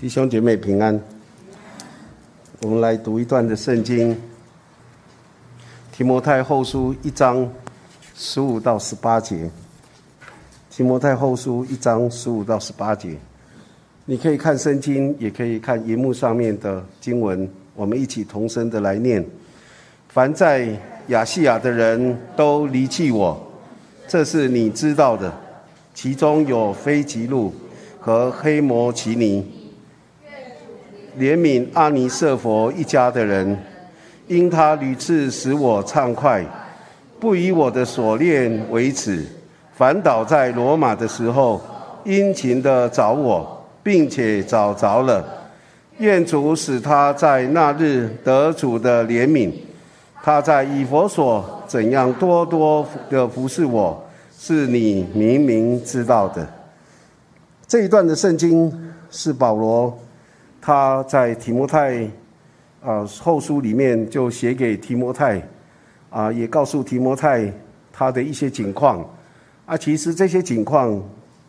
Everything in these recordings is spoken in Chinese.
弟兄姐妹平安。我们来读一段的圣经，《提摩太后书》一章十五到十八节，《提摩太后书》一章十五到十八节。你可以看圣经，也可以看荧幕上面的经文，我们一起同声的来念：凡在亚细亚的人都离弃我，这是你知道的。其中有非吉路和黑摩奇尼。怜悯阿尼瑟佛一家的人，因他屡次使我畅快，不以我的锁链为耻，反倒在罗马的时候殷勤的找我，并且找着了。愿主使他在那日得主的怜悯。他在以佛所怎样多多的服侍我，是你明明知道的。这一段的圣经是保罗。他在提摩太啊后书里面就写给提摩太啊，也告诉提摩太他的一些情况啊。其实这些情况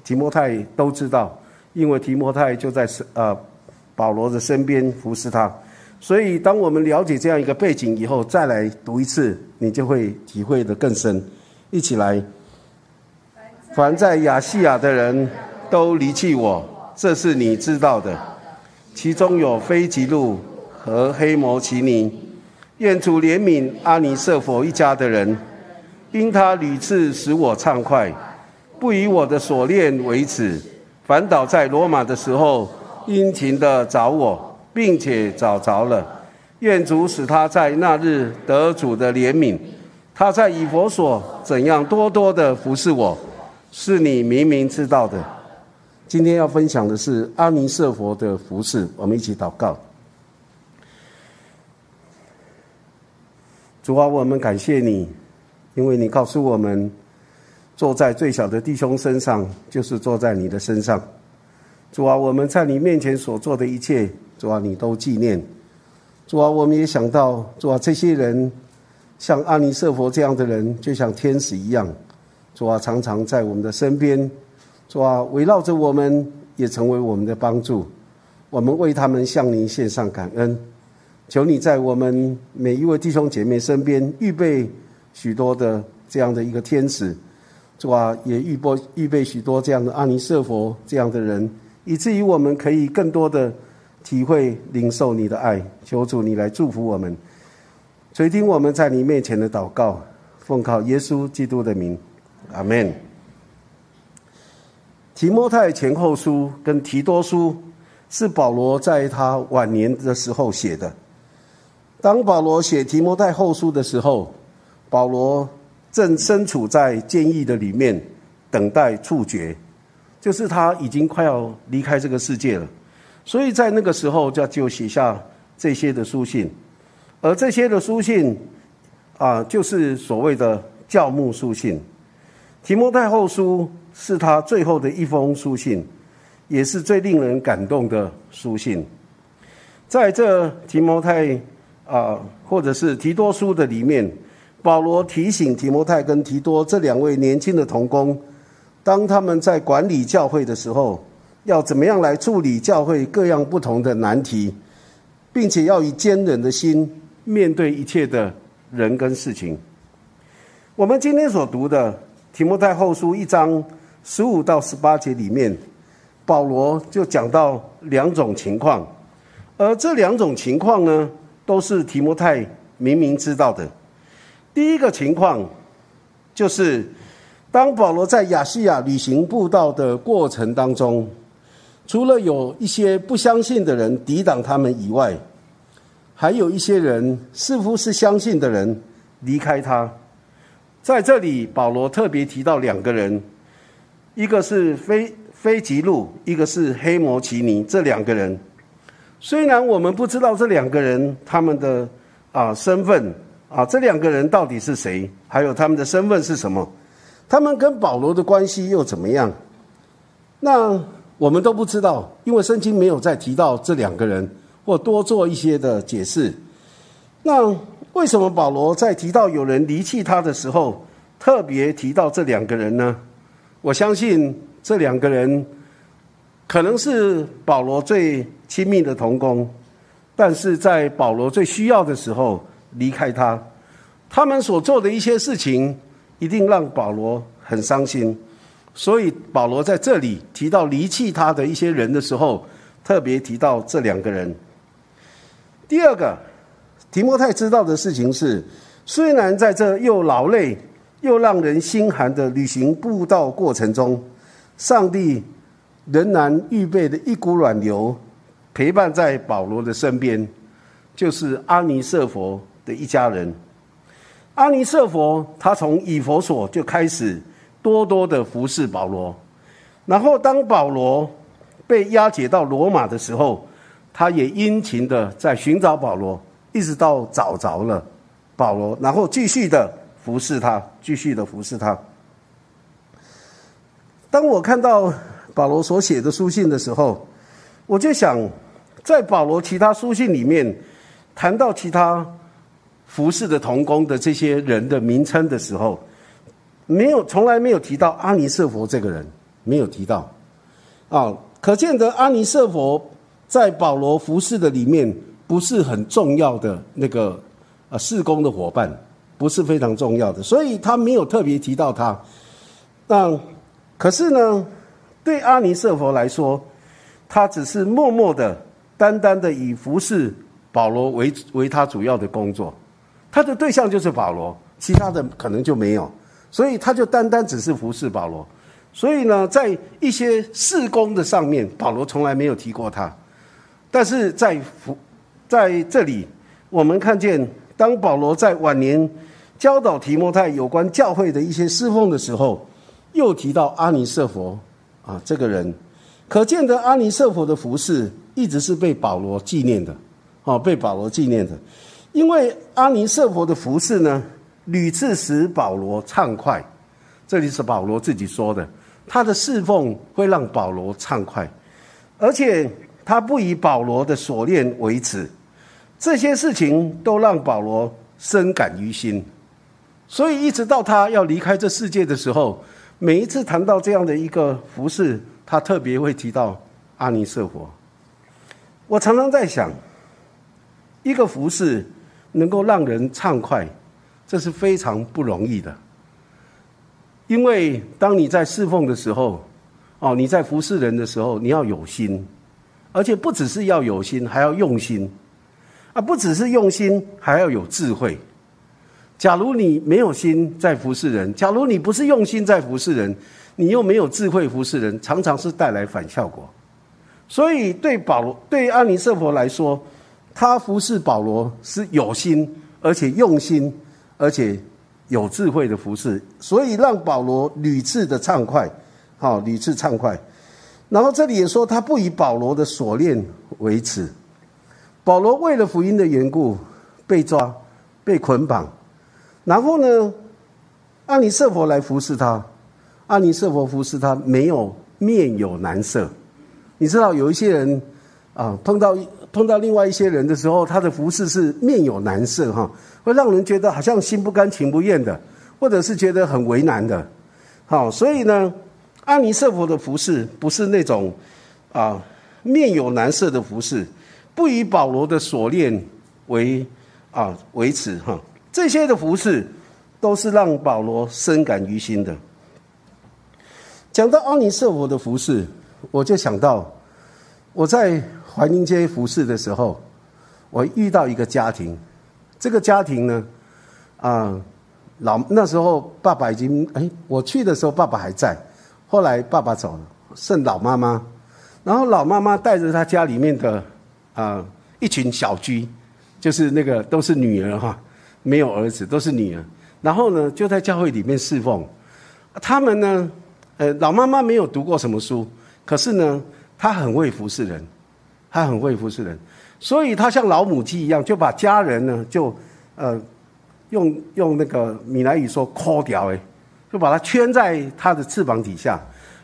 提摩太都知道，因为提摩太就在呃保罗的身边服侍他。所以当我们了解这样一个背景以后，再来读一次，你就会体会的更深。一起来，凡在亚细亚的人都离弃我，这是你知道的。其中有非吉路和黑摩奇尼，愿主怜悯阿尼瑟佛一家的人，因他屡次使我畅快，不以我的锁链为耻，反倒在罗马的时候殷勤的找我，并且找着了。愿主使他在那日得主的怜悯。他在以佛所怎样多多的服侍我，是你明明知道的。今天要分享的是阿弥瑟佛的服饰，我们一起祷告。主啊，我们感谢你，因为你告诉我们，坐在最小的弟兄身上，就是坐在你的身上。主啊，我们在你面前所做的一切，主啊，你都纪念。主啊，我们也想到，主啊，这些人像阿弥瑟佛这样的人，就像天使一样，主啊，常常在我们的身边。主啊，围绕着我们，也成为我们的帮助。我们为他们向您献上感恩。求你在我们每一位弟兄姐妹身边预备许多的这样的一个天使，主啊，也预备预备许多这样的阿尼瑟佛这样的人，以至于我们可以更多的体会领受你的爱。求主你来祝福我们，垂听我们在你面前的祷告，奉靠耶稣基督的名，阿门。提摩太前后书跟提多书是保罗在他晚年的时候写的。当保罗写提摩太后书的时候，保罗正身处在监狱的里面，等待处决，就是他已经快要离开这个世界了。所以在那个时候，就就写下这些的书信，而这些的书信啊，就是所谓的教牧书信。提摩太后书。是他最后的一封书信，也是最令人感动的书信。在这提摩太啊，或者是提多书的里面，保罗提醒提摩太跟提多这两位年轻的童工，当他们在管理教会的时候，要怎么样来处理教会各样不同的难题，并且要以坚忍的心面对一切的人跟事情。我们今天所读的提摩太后书一章。十五到十八节里面，保罗就讲到两种情况，而这两种情况呢，都是提摩太明明知道的。第一个情况，就是当保罗在亚细亚旅行布道的过程当中，除了有一些不相信的人抵挡他们以外，还有一些人似乎是相信的人离开他。在这里，保罗特别提到两个人。一个是非非吉路，一个是黑摩奇尼，这两个人，虽然我们不知道这两个人他们的啊身份啊，这两个人到底是谁，还有他们的身份是什么，他们跟保罗的关系又怎么样？那我们都不知道，因为圣经没有再提到这两个人，或多做一些的解释。那为什么保罗在提到有人离弃他的时候，特别提到这两个人呢？我相信这两个人可能是保罗最亲密的同工，但是在保罗最需要的时候离开他，他们所做的一些事情一定让保罗很伤心。所以保罗在这里提到离弃他的一些人的时候，特别提到这两个人。第二个，提摩太知道的事情是，虽然在这又劳累又让人心寒的旅行步道过程中，上帝。仍然预备的一股暖流，陪伴在保罗的身边，就是阿尼瑟佛的一家人。阿尼瑟佛他从以佛所就开始多多的服侍保罗，然后当保罗被押解到罗马的时候，他也殷勤的在寻找保罗，一直到找着了保罗，然后继续的服侍他，继续的服侍他。当我看到。保罗所写的书信的时候，我就想，在保罗其他书信里面谈到其他服侍的童工的这些人的名称的时候，没有从来没有提到阿尼瑟佛这个人，没有提到啊，可见得阿尼瑟佛在保罗服侍的里面不是很重要的那个呃事工的伙伴，不是非常重要的，所以他没有特别提到他。那可是呢？对阿尼瑟佛来说，他只是默默的、单单的以服侍保罗为为他主要的工作，他的对象就是保罗，其他的可能就没有，所以他就单单只是服侍保罗。所以呢，在一些事工的上面，保罗从来没有提过他，但是在服在这里，我们看见当保罗在晚年教导提摩太有关教会的一些侍奉的时候，又提到阿尼瑟佛。啊，这个人，可见的阿尼瑟佛的服饰一直是被保罗纪念的，哦，被保罗纪念的，因为阿尼瑟佛的服饰呢，屡次使保罗畅快。这里是保罗自己说的，他的侍奉会让保罗畅快，而且他不以保罗的锁链为耻，这些事情都让保罗深感于心，所以一直到他要离开这世界的时候。每一次谈到这样的一个服饰，他特别会提到阿尼瑟佛。我常常在想，一个服饰能够让人畅快，这是非常不容易的。因为当你在侍奉的时候，哦，你在服侍人的时候，你要有心，而且不只是要有心，还要用心，啊，不只是用心，还要有智慧。假如你没有心在服侍人，假如你不是用心在服侍人，你又没有智慧服侍人，常常是带来反效果。所以对保罗、对安尼瑟佛来说，他服侍保罗是有心，而且用心，而且有智慧的服侍，所以让保罗屡次的畅快，好屡次畅快。然后这里也说，他不以保罗的锁链为耻。保罗为了福音的缘故被抓、被捆绑。然后呢，阿尼瑟佛来服侍他，阿尼瑟佛服侍他没有面有难色。你知道有一些人啊，碰到碰到另外一些人的时候，他的服侍是面有难色哈，会让人觉得好像心不甘情不愿的，或者是觉得很为难的。好，所以呢，阿尼瑟佛的服侍不是那种啊面有难色的服侍，不以保罗的锁链为啊为耻哈。这些的服饰都是让保罗深感于心的。讲到阿尼瑟佛的服饰，我就想到我在怀宁街服饰的时候，我遇到一个家庭。这个家庭呢，啊，老那时候爸爸已经哎，我去的时候爸爸还在，后来爸爸走了，剩老妈妈。然后老妈妈带着她家里面的啊一群小居，就是那个都是女儿哈。没有儿子，都是女儿。然后呢，就在教会里面侍奉。他们呢，呃，老妈妈没有读过什么书，可是呢，她很会服侍人，她很会服侍人。所以她像老母鸡一样，就把家人呢，就呃，用用那个闽南语说“抠掉”哎，就把它圈在她的翅膀底下。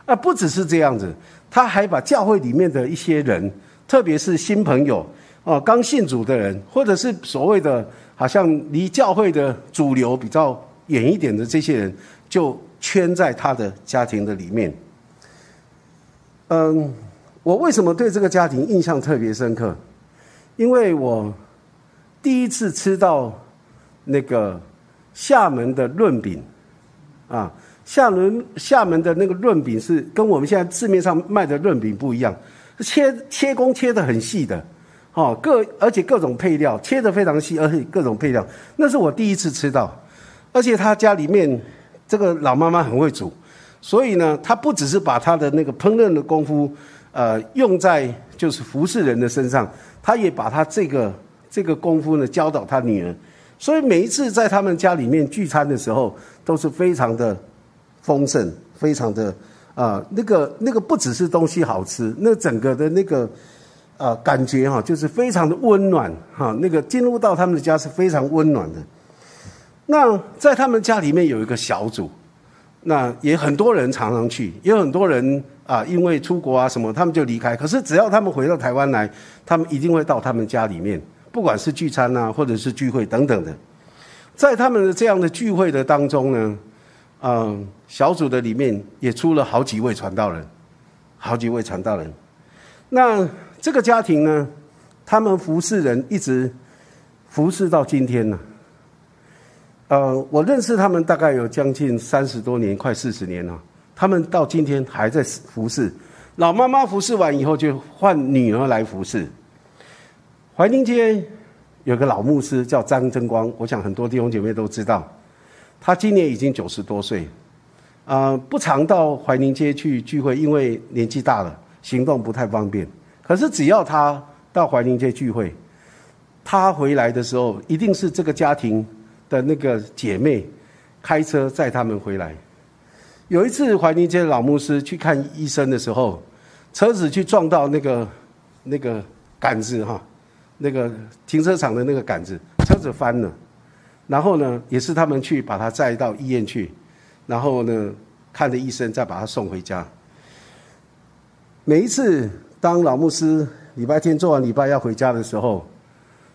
啊，不只是这样子，她还把教会里面的一些人，特别是新朋友哦，刚信主的人，或者是所谓的。好像离教会的主流比较远一点的这些人，就圈在他的家庭的里面。嗯，我为什么对这个家庭印象特别深刻？因为我第一次吃到那个厦门的润饼，啊，厦门厦门的那个润饼是跟我们现在市面上卖的润饼不一样，切切工切的很细的，哦，各而且各种配料切的非常细，而且各种配料，那是我第一次吃到，而且他家里面这个老妈妈很会煮，所以呢，他不只是把他的那个烹饪的功夫，呃，用在就是服侍人的身上。他也把他这个这个功夫呢教导他女儿，所以每一次在他们家里面聚餐的时候，都是非常的丰盛，非常的啊，那个那个不只是东西好吃，那整个的那个啊感觉哈，就是非常的温暖哈。那个进入到他们的家是非常温暖的。那在他们家里面有一个小组，那也很多人常常去，也有很多人。啊，因为出国啊什么，他们就离开。可是只要他们回到台湾来，他们一定会到他们家里面，不管是聚餐啊，或者是聚会等等的。在他们的这样的聚会的当中呢，嗯，小组的里面也出了好几位传道人，好几位传道人。那这个家庭呢，他们服侍人一直服侍到今天呢。呃，我认识他们大概有将近三十多年，快四十年了。他们到今天还在服侍，老妈妈服侍完以后，就换女儿来服侍。怀宁街有个老牧师叫张增光，我想很多弟兄姐妹都知道，他今年已经九十多岁，啊，不常到怀宁街去聚会，因为年纪大了，行动不太方便。可是只要他到怀宁街聚会，他回来的时候，一定是这个家庭的那个姐妹开车载他们回来。有一次，怀宁街老牧师去看医生的时候，车子去撞到那个那个杆子哈，那个停车场的那个杆子，车子翻了。然后呢，也是他们去把他载到医院去，然后呢，看着医生，再把他送回家。每一次当老牧师礼拜天做完礼拜要回家的时候，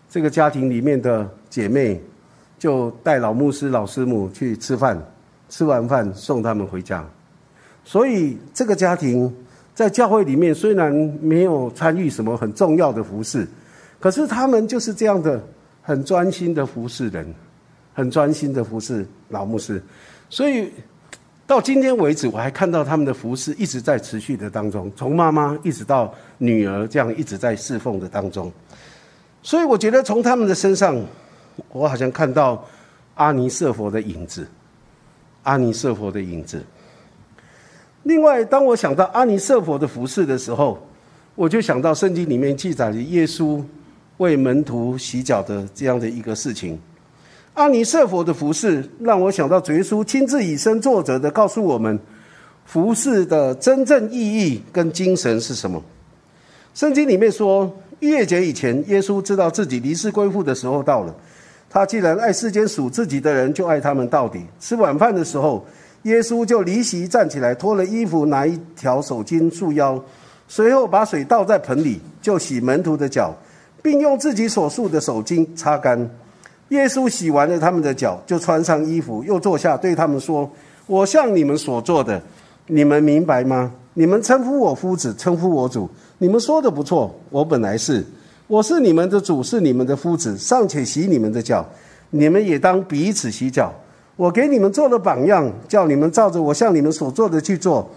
这个家庭里面的姐妹就带老牧师、老师母去吃饭。吃完饭送他们回家，所以这个家庭在教会里面虽然没有参与什么很重要的服饰，可是他们就是这样的很专心的服侍人，很专心的服侍老牧师。所以到今天为止，我还看到他们的服饰一直在持续的当中，从妈妈一直到女儿，这样一直在侍奉的当中。所以我觉得从他们的身上，我好像看到阿尼瑟佛的影子。阿尼瑟佛的影子。另外，当我想到阿尼瑟佛的服饰的时候，我就想到圣经里面记载的耶稣为门徒洗脚的这样的一个事情。阿尼瑟佛的服饰让我想到主耶稣亲自以身作则的告诉我们，服饰的真正意义跟精神是什么。圣经里面说，逾越节以前，耶稣知道自己离世归父的时候到了。他既然爱世间属自己的人，就爱他们到底。吃晚饭的时候，耶稣就离席站起来，脱了衣服，拿一条手巾束腰，随后把水倒在盆里，就洗门徒的脚，并用自己所束的手巾擦干。耶稣洗完了他们的脚，就穿上衣服，又坐下，对他们说：“我向你们所做的，你们明白吗？你们称呼我夫子，称呼我主，你们说的不错。我本来是。”我是你们的主，是你们的夫子，尚且洗你们的脚，你们也当彼此洗脚。我给你们做了榜样，叫你们照着我向你们所做的去做。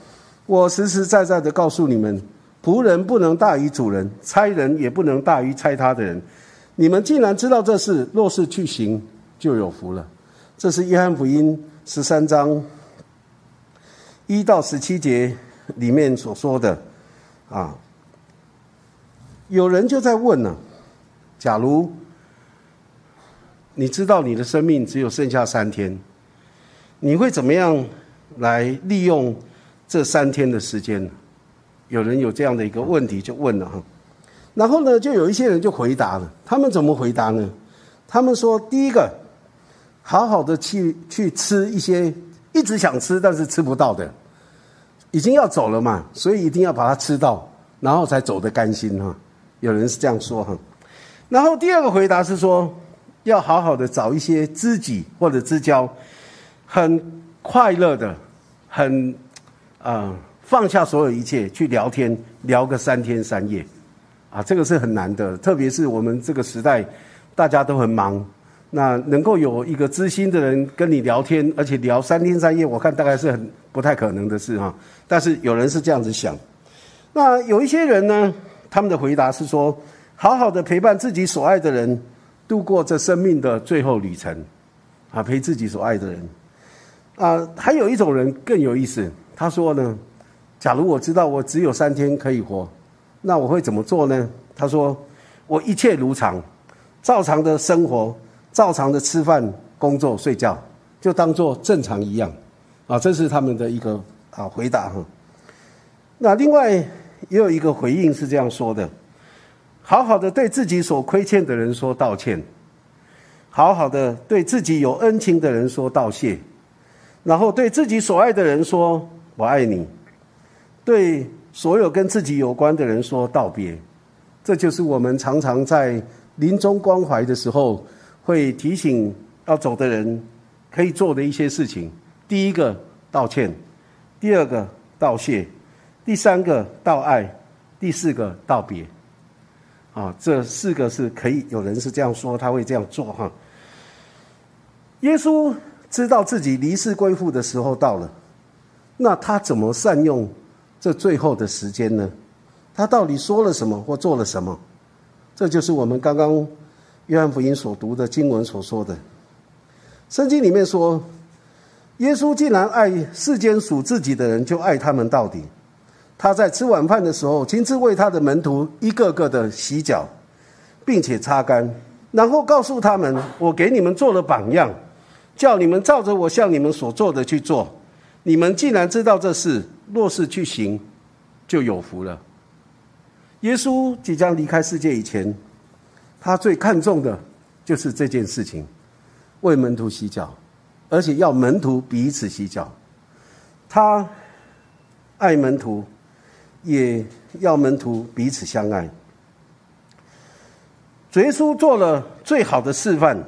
我实实在在的告诉你们，仆人不能大于主人，差人也不能大于差他的人。你们既然知道这事，若是去行，就有福了。这是约翰福音十三章一到十七节里面所说的啊。有人就在问呢：假如你知道你的生命只有剩下三天，你会怎么样来利用这三天的时间？有人有这样的一个问题就问了哈，然后呢，就有一些人就回答了。他们怎么回答呢？他们说：第一个，好好的去去吃一些一直想吃但是吃不到的，已经要走了嘛，所以一定要把它吃到，然后才走得甘心哈。有人是这样说哈，然后第二个回答是说，要好好的找一些知己或者知交，很快乐的，很啊放下所有一切去聊天，聊个三天三夜，啊，这个是很难的，特别是我们这个时代，大家都很忙，那能够有一个知心的人跟你聊天，而且聊三天三夜，我看大概是很不太可能的事哈。但是有人是这样子想，那有一些人呢，他们的回答是说，好好的陪伴自己所爱的人，度过这生命的最后旅程，啊，陪自己所爱的人。啊，还有一种人更有意思。他说呢，假如我知道我只有三天可以活，那我会怎么做呢？他说，我一切如常，照常的生活，照常的吃饭、工作、睡觉，就当做正常一样。啊，这是他们的一个啊回答哈。那另外也有一个回应是这样说的：好好的对自己所亏欠的人说道歉，好好的对自己有恩情的人说道谢。然后对自己所爱的人说“我爱你”，对所有跟自己有关的人说道别，这就是我们常常在临终关怀的时候会提醒要走的人可以做的一些事情。第一个道歉，第二个道谢，第三个道爱，第四个道别。啊，这四个是可以有人是这样说，他会这样做哈。耶稣。知道自己离世归父的时候到了，那他怎么善用这最后的时间呢？他到底说了什么或做了什么？这就是我们刚刚约翰福音所读的经文所说的。圣经里面说，耶稣既然爱世间属自己的人，就爱他们到底。他在吃晚饭的时候，亲自为他的门徒一个个的洗脚，并且擦干，然后告诉他们：“我给你们做了榜样。”叫你们照着我向你们所做的去做，你们既然知道这事，若是去行，就有福了。耶稣即将离开世界以前，他最看重的就是这件事情：为门徒洗脚，而且要门徒彼此洗脚。他爱门徒，也要门徒彼此相爱。耶稣做了最好的示范。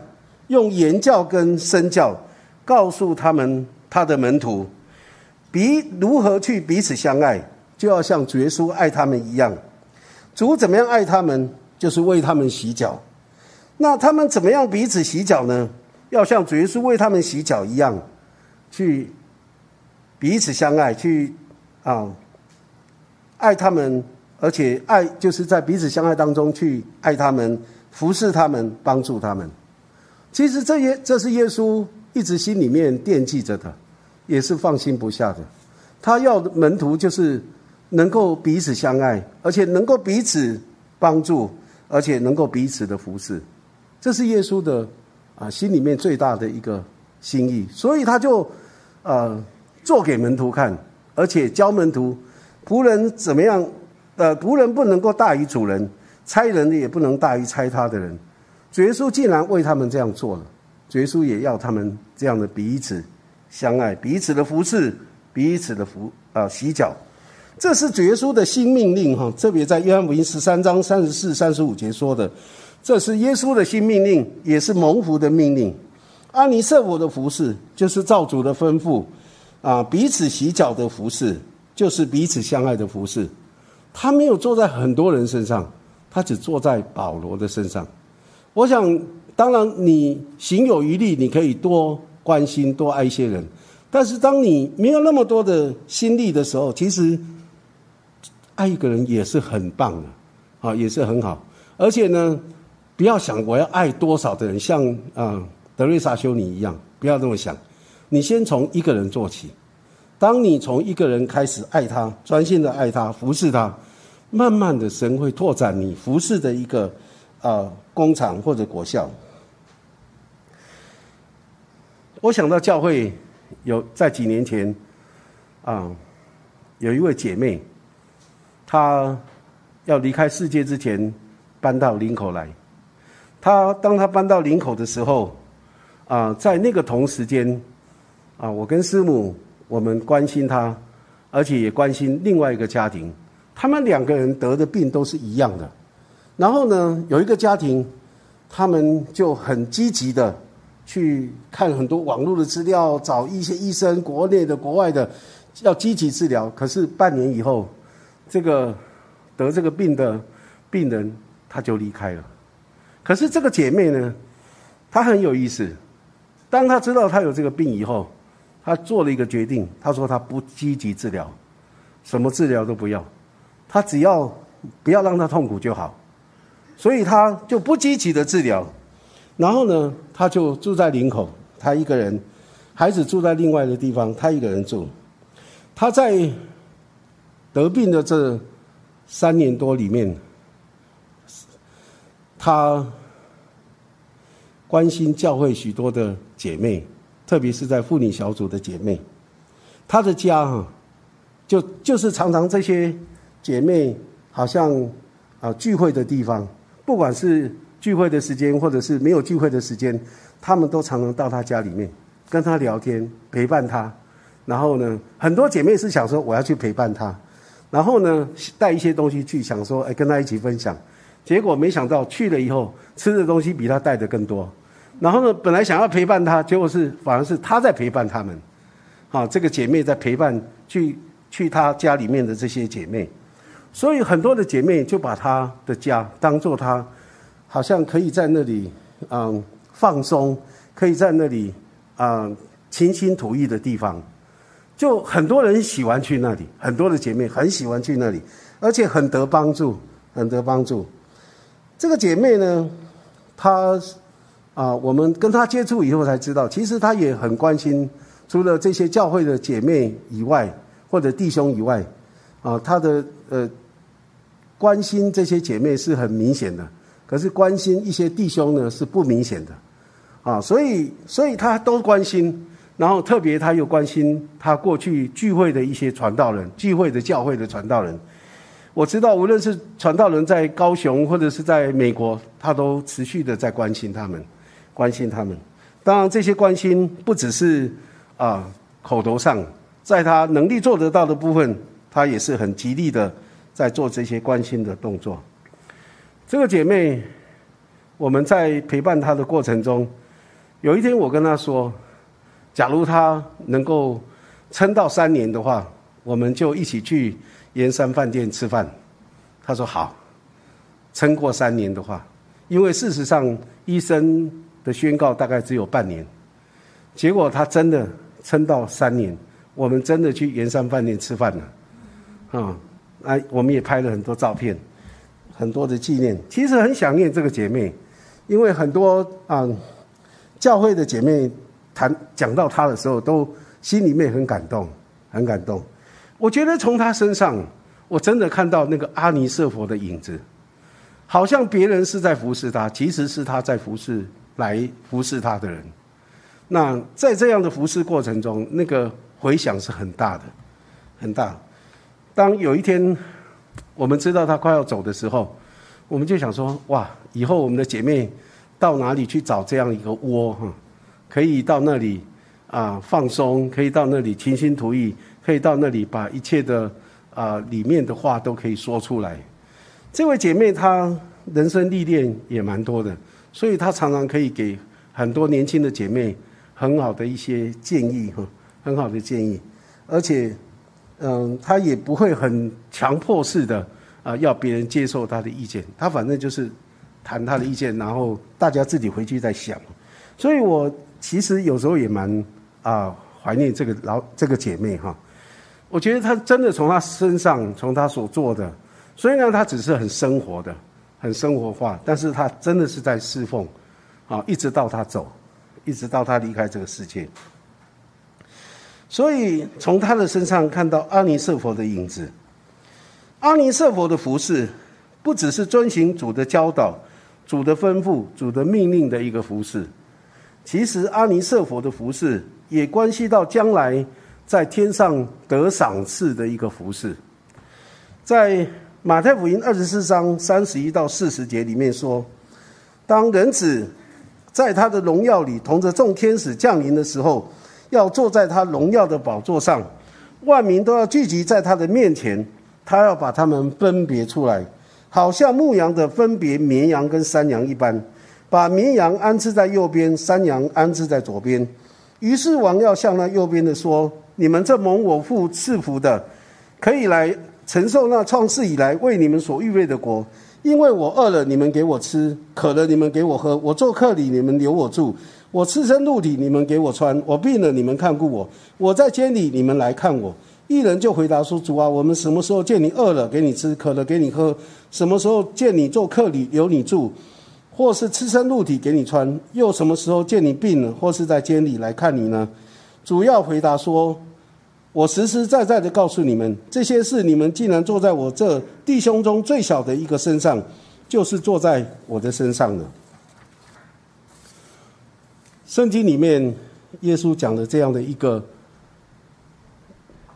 用言教跟身教告诉他们他的门徒，彼如何去彼此相爱，就要像主耶稣爱他们一样。主怎么样爱他们，就是为他们洗脚。那他们怎么样彼此洗脚呢？要像主耶稣为他们洗脚一样，去彼此相爱，去啊爱他们，而且爱就是在彼此相爱当中去爱他们，服侍他们，帮助他们。其实这些这是耶稣一直心里面惦记着的，也是放心不下的。他要门徒就是能够彼此相爱，而且能够彼此帮助，而且能够彼此的服侍。这是耶稣的啊心里面最大的一个心意。所以他就呃做给门徒看，而且教门徒仆人怎么样？呃，仆人不能够大于主人，差人也不能大于差他的人。耶稣既然为他们这样做了，耶稣也要他们这样的彼此相爱，彼此的服侍，彼此的服啊洗脚，这是耶稣的新命令哈。特别在约翰福音十三章三十四、三十五节说的，这是耶稣的新命令，也是蒙福的命令。阿尼瑟佛的服侍就是造主的吩咐啊，彼此洗脚的服侍就是彼此相爱的服侍。他没有坐在很多人身上，他只坐在保罗的身上。我想，当然，你行有余力，你可以多关心、多爱一些人。但是，当你没有那么多的心力的时候，其实爱一个人也是很棒的，啊，也是很好。而且呢，不要想我要爱多少的人，像啊德瑞莎修女一样，不要这么想。你先从一个人做起。当你从一个人开始爱他，专心的爱他，服侍他，慢慢的神会拓展你服侍的一个。啊，工厂或者国校，我想到教会有在几年前，啊，有一位姐妹，她要离开世界之前，搬到林口来。她当她搬到林口的时候，啊，在那个同时间，啊，我跟师母我们关心她，而且也关心另外一个家庭，他们两个人得的病都是一样的。然后呢，有一个家庭，他们就很积极的去看很多网络的资料，找一些医生，国内的、国外的，要积极治疗。可是半年以后，这个得这个病的病人他就离开了。可是这个姐妹呢，她很有意思。当她知道她有这个病以后，她做了一个决定。她说她不积极治疗，什么治疗都不要，她只要不要让她痛苦就好。所以她就不积极的治疗。然后呢，她就住在林口，她一个人。孩子住在另外的地方，他一个人住。他在得病的这三年多里面，他关心教会许多的姐妹，特别是在妇女小组的姐妹。他的家哈，就就是常常这些姐妹好像啊聚会的地方，不管是聚会的时间，或者是没有聚会的时间，他们都常常到他家里面。跟他聊天，陪伴他，然后呢，很多姐妹是想说我要去陪伴他，然后呢带一些东西去，想说哎跟他一起分享，结果没想到去了以后吃的东西比他带的更多，然后呢本来想要陪伴他，结果是反而是他在陪伴他们，好这个姐妹在陪伴去去他家里面的这些姐妹，所以很多的姐妹就把她的家当做她好像可以在那里嗯放松，可以在那里。嗯，清新吐意的地方，就很多人喜欢去那里，很多的姐妹很喜欢去那里，而且很得帮助，很得帮助。这个姐妹呢，她啊，我们跟她接触以后才知道，其实她也很关心，除了这些教会的姐妹以外，或者弟兄以外，啊，她的呃关心这些姐妹是很明显的，可是关心一些弟兄呢是不明显的。啊，所以，所以他都关心，然后特别他又关心他过去聚会的一些传道人，聚会的教会的传道人。我知道，无论是传道人在高雄或者是在美国，他都持续的在关心他们，关心他们。当然，这些关心不只是啊口头上，在他能力做得到的部分，他也是很极力的在做这些关心的动作。这个姐妹，我们在陪伴她的过程中。有一天，我跟她说：“假如她能够撑到三年的话，我们就一起去盐山饭店吃饭。”她说：“好。”撑过三年的话，因为事实上医生的宣告大概只有半年，结果她真的撑到三年，我们真的去盐山饭店吃饭了。啊，那，我们也拍了很多照片，很多的纪念。其实很想念这个姐妹，因为很多啊。教会的姐妹谈讲到她的时候，都心里面很感动，很感动。我觉得从她身上，我真的看到那个阿尼瑟佛的影子，好像别人是在服侍她，其实是她在服侍来服侍她的人。那在这样的服侍过程中，那个回响是很大的，很大。当有一天我们知道她快要走的时候，我们就想说：哇，以后我们的姐妹。到哪里去找这样一个窝哈？可以到那里啊放松，可以到那里倾心吐意，可以到那里把一切的啊里面的话都可以说出来。这位姐妹她人生历练也蛮多的，所以她常常可以给很多年轻的姐妹很好的一些建议哈，很好的建议。而且嗯，她也不会很强迫式的啊要别人接受她的意见，她反正就是。谈他的意见，然后大家自己回去再想。所以我其实有时候也蛮啊怀念这个老这个姐妹哈。我觉得她真的从她身上，从她所做的，虽然她只是很生活的、很生活化，但是她真的是在侍奉啊，一直到她走，一直到她离开这个世界。所以从他的身上看到阿尼瑟佛的影子，阿尼瑟佛的服饰不只是遵循主的教导。主的吩咐、主的命令的一个服饰，其实阿尼瑟佛的服饰也关系到将来在天上得赏赐的一个服饰。在马太福音二十四章三十一到四十节里面说，当人子在他的荣耀里同着众天使降临的时候，要坐在他荣耀的宝座上，万民都要聚集在他的面前，他要把他们分别出来。好像牧羊的分别绵羊跟山羊一般，把绵羊安置在右边，山羊安置在左边。于是王要向那右边的说：“你们这蒙我父赐福的，可以来承受那创世以来为你们所预备的国。因为我饿了，你们给我吃；渴了，你们给我喝；我做客里，你们留我住；我赤身露体，你们给我穿；我病了，你们看顾我；我在监里，你们来看我。一人就回答说：“主啊，我们什么时候见你饿了，给你吃；渴了，给你喝；什么时候见你做客旅，留你住，或是赤身露体给你穿？又什么时候见你病了，或是在监里来看你呢？”主要回答说。我实实在在的告诉你们，这些事你们既然坐在我这弟兄中最小的一个身上，就是坐在我的身上了。圣经里面，耶稣讲的这样的一个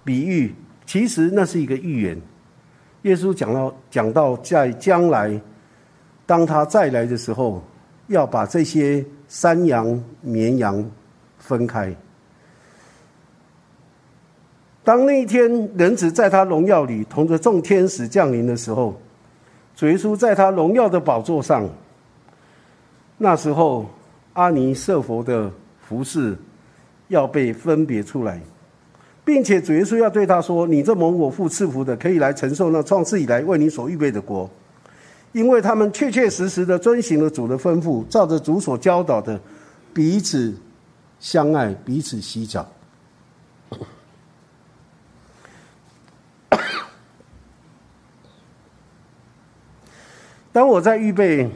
比喻，其实那是一个预言。耶稣讲到讲到在将来，当他再来的时候，要把这些山羊、绵羊分开。当那一天人子在他荣耀里同着众天使降临的时候，主耶稣在他荣耀的宝座上。那时候，阿尼瑟佛的服饰要被分别出来，并且主耶稣要对他说：“你这蒙我父赐福的，可以来承受那创世以来为你所预备的国，因为他们确确实实的遵行了主的吩咐，照着主所教导的，彼此相爱，彼此洗脚。”当我在预备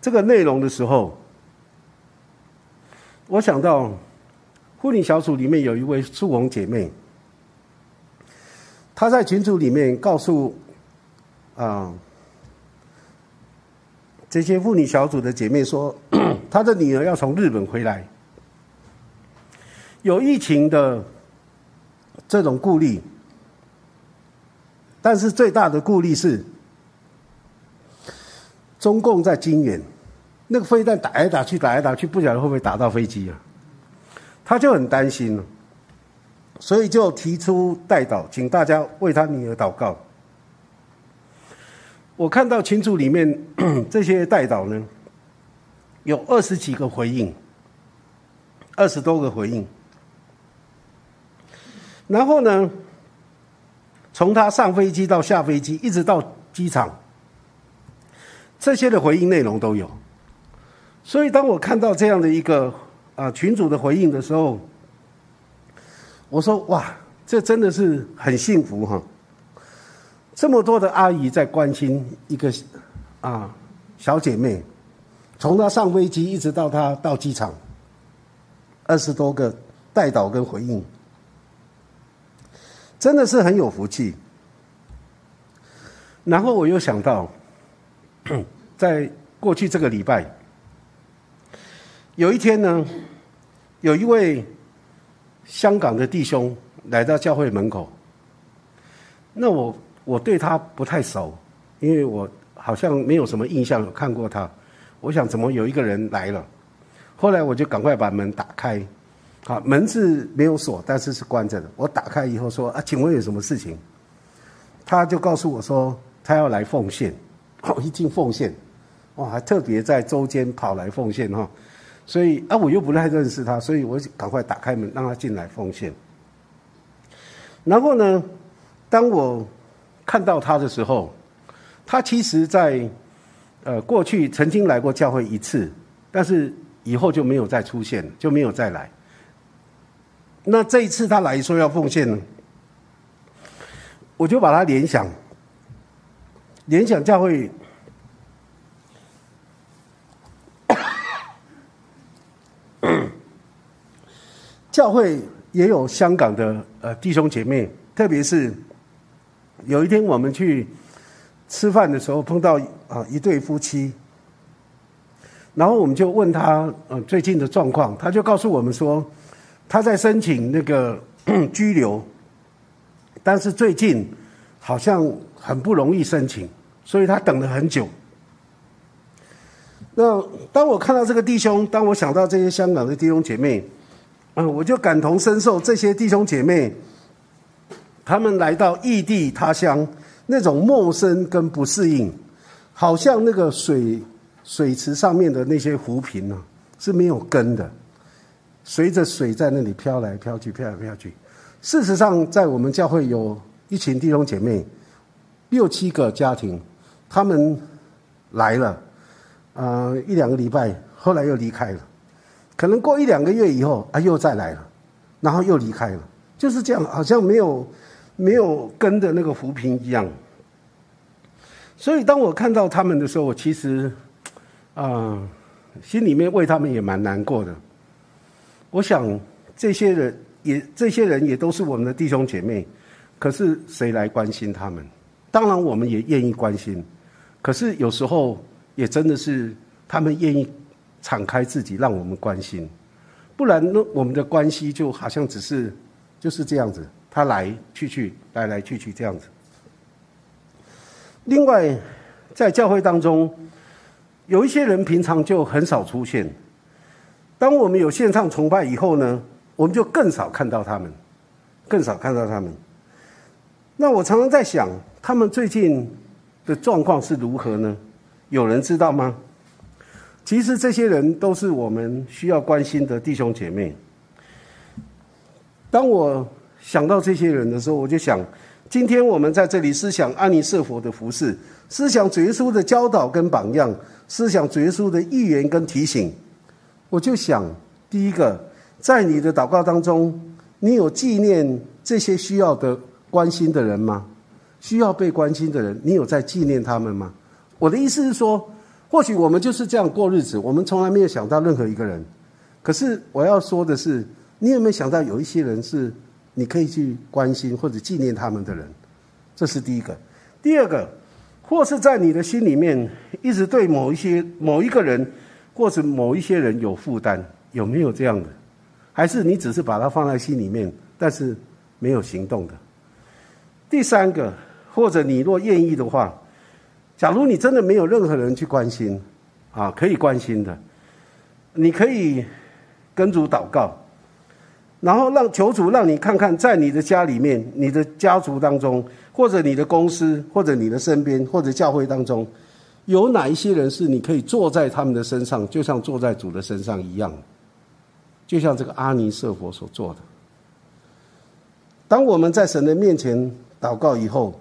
这个内容的时候，我想到护理小组里面有一位素红姐妹，她在群组里面告诉啊这些妇女小组的姐妹说，她的女儿要从日本回来，有疫情的这种顾虑。但是最大的顾虑是，中共在金远，那个飞弹打来打去，打来打去，不晓得会不会打到飞机啊？他就很担心了，所以就提出代祷，请大家为他女儿祷告。我看到群组里面 这些代祷呢，有二十几个回应，二十多个回应，然后呢？从他上飞机到下飞机，一直到机场，这些的回应内容都有。所以，当我看到这样的一个啊群主的回应的时候，我说：“哇，这真的是很幸福哈！这么多的阿姨在关心一个啊小姐妹，从她上飞机一直到她到机场，二十多个带导跟回应。”真的是很有福气。然后我又想到，在过去这个礼拜，有一天呢，有一位香港的弟兄来到教会门口。那我我对他不太熟，因为我好像没有什么印象看过他。我想怎么有一个人来了？后来我就赶快把门打开。好，门是没有锁，但是是关着的。我打开以后说：“啊，请问有什么事情？”他就告诉我说：“他要来奉献。”哦，一进奉献，哇，还特别在周间跑来奉献哈。所以啊，我又不太认识他，所以我赶快打开门让他进来奉献。然后呢，当我看到他的时候，他其实在呃过去曾经来过教会一次，但是以后就没有再出现，就没有再来。那这一次他来说要奉献呢，我就把他联想，联想教会，教会也有香港的呃弟兄姐妹，特别是有一天我们去吃饭的时候碰到啊一对夫妻，然后我们就问他呃最近的状况，他就告诉我们说。他在申请那个 居留，但是最近好像很不容易申请，所以他等了很久。那当我看到这个弟兄，当我想到这些香港的弟兄姐妹，嗯，我就感同身受这些弟兄姐妹，他们来到异地他乡，那种陌生跟不适应，好像那个水水池上面的那些浮萍呢是没有根的。随着水在那里飘来飘去，飘来飘去。事实上，在我们教会有一群弟兄姐妹，六七个家庭，他们来了，呃，一两个礼拜，后来又离开了。可能过一两个月以后，啊，又再来了，然后又离开了，就是这样，好像没有没有根的那个浮萍一样。所以，当我看到他们的时候，我其实啊，心里面为他们也蛮难过的。我想，这些人也，这些人也都是我们的弟兄姐妹，可是谁来关心他们？当然，我们也愿意关心，可是有时候也真的是他们愿意敞开自己，让我们关心。不然呢，我们的关系就好像只是就是这样子，他来去去，来来去去这样子。另外，在教会当中，有一些人平常就很少出现。当我们有线上崇拜以后呢，我们就更少看到他们，更少看到他们。那我常常在想，他们最近的状况是如何呢？有人知道吗？其实这些人都是我们需要关心的弟兄姐妹。当我想到这些人的时候，我就想。今天我们在这里思想安尼舍佛的服饰，思想主耶稣的教导跟榜样，思想主耶稣的预言跟提醒。我就想，第一个，在你的祷告当中，你有纪念这些需要的关心的人吗？需要被关心的人，你有在纪念他们吗？我的意思是说，或许我们就是这样过日子，我们从来没有想到任何一个人。可是我要说的是，你有没有想到有一些人是？你可以去关心或者纪念他们的人，这是第一个。第二个，或是在你的心里面一直对某一些某一个人或者某一些人有负担，有没有这样的？还是你只是把它放在心里面，但是没有行动的？第三个，或者你若愿意的话，假如你真的没有任何人去关心，啊，可以关心的，你可以跟主祷告。然后让求主让你看看，在你的家里面、你的家族当中，或者你的公司，或者你的身边，或者教会当中，有哪一些人是你可以坐在他们的身上，就像坐在主的身上一样，就像这个阿尼瑟佛所做的。当我们在神的面前祷告以后，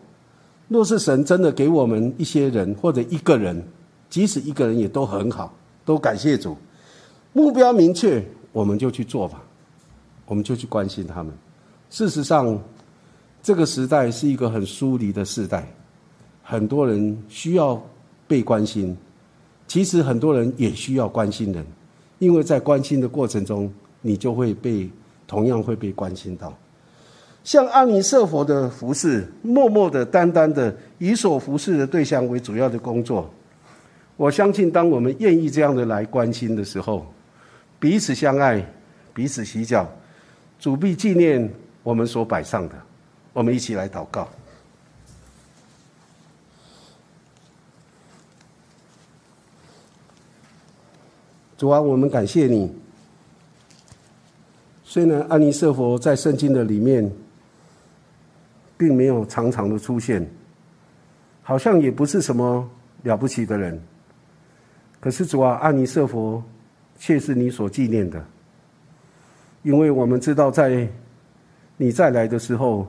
若是神真的给我们一些人或者一个人，即使一个人也都很好，都感谢主。目标明确，我们就去做吧。我们就去关心他们。事实上，这个时代是一个很疏离的时代，很多人需要被关心。其实很多人也需要关心人，因为在关心的过程中，你就会被同样会被关心到。像阿弥瑟佛的服饰，默默的、单单的以所服侍的对象为主要的工作。我相信，当我们愿意这样的来关心的时候，彼此相爱，彼此洗脚。主必纪念我们所摆上的，我们一起来祷告。主啊，我们感谢你。虽然安尼瑟佛在圣经的里面，并没有常常的出现，好像也不是什么了不起的人，可是主啊，阿尼舍佛却是你所纪念的。因为我们知道，在你再来的时候，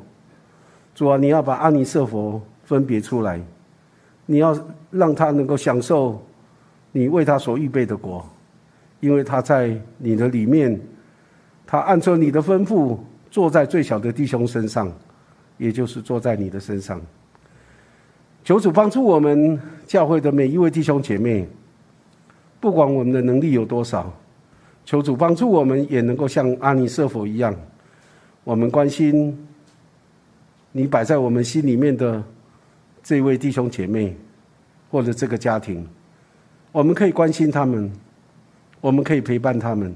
主啊，你要把阿尼舍佛分别出来，你要让他能够享受你为他所预备的国，因为他在你的里面，他按照你的吩咐，坐在最小的弟兄身上，也就是坐在你的身上。求主帮助我们教会的每一位弟兄姐妹，不管我们的能力有多少。求主帮助我们，也能够像阿尼瑟佛一样，我们关心你摆在我们心里面的这位弟兄姐妹，或者这个家庭，我们可以关心他们，我们可以陪伴他们，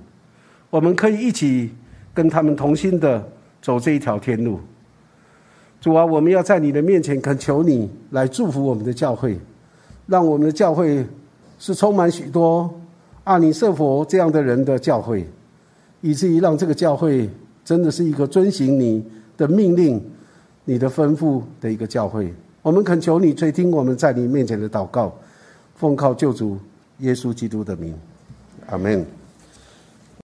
我们可以一起跟他们同心的走这一条天路。主啊，我们要在你的面前恳求你来祝福我们的教会，让我们的教会是充满许多。阿尼瑟佛这样的人的教会，以至于让这个教会真的是一个遵行你的命令、你的吩咐的一个教会。我们恳求你垂听我们在你面前的祷告，奉靠救主耶稣基督的名，阿门。